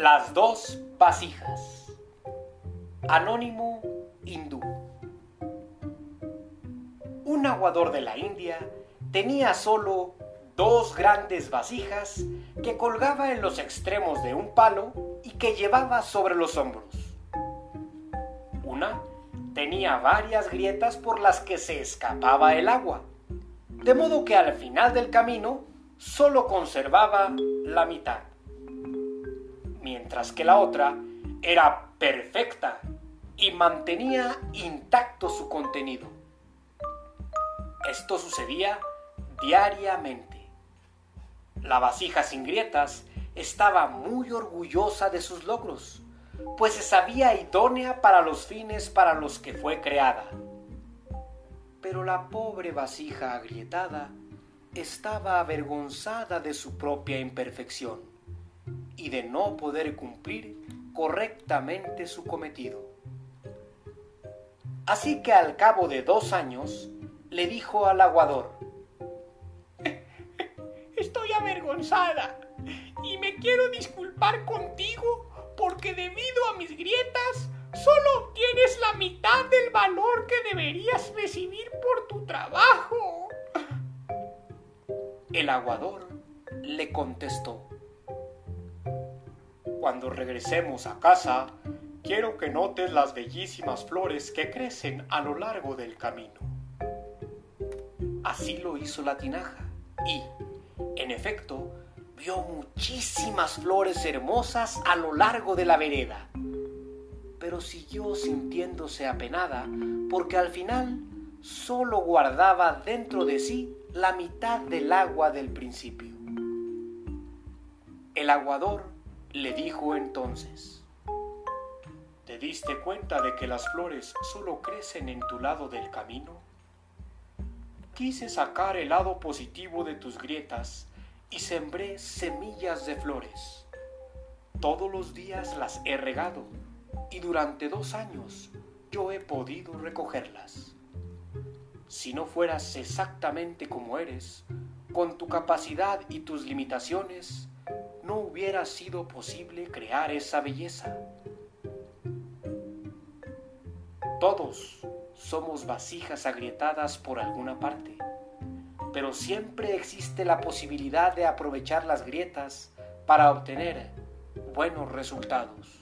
Las dos vasijas. Anónimo hindú. Un aguador de la India tenía solo dos grandes vasijas que colgaba en los extremos de un palo y que llevaba sobre los hombros. Una tenía varias grietas por las que se escapaba el agua, de modo que al final del camino solo conservaba la mitad, mientras que la otra era perfecta y mantenía intacto su contenido. Esto sucedía diariamente. La vasija sin grietas estaba muy orgullosa de sus logros, pues se sabía idónea para los fines para los que fue creada. Pero la pobre vasija agrietada estaba avergonzada de su propia imperfección y de no poder cumplir correctamente su cometido. Así que al cabo de dos años le dijo al aguador, Estoy avergonzada y me quiero disculpar contigo porque debido a mis grietas solo obtienes la mitad del valor que deberías recibir por tu trabajo. El aguador le contestó, Cuando regresemos a casa, quiero que notes las bellísimas flores que crecen a lo largo del camino. Así lo hizo la tinaja y, en efecto, vio muchísimas flores hermosas a lo largo de la vereda, pero siguió sintiéndose apenada porque al final solo guardaba dentro de sí la mitad del agua del principio. El aguador le dijo entonces, ¿te diste cuenta de que las flores solo crecen en tu lado del camino? Quise sacar el lado positivo de tus grietas y sembré semillas de flores. Todos los días las he regado y durante dos años yo he podido recogerlas. Si no fueras exactamente como eres, con tu capacidad y tus limitaciones, no hubiera sido posible crear esa belleza. Todos somos vasijas agrietadas por alguna parte pero siempre existe la posibilidad de aprovechar las grietas para obtener buenos resultados.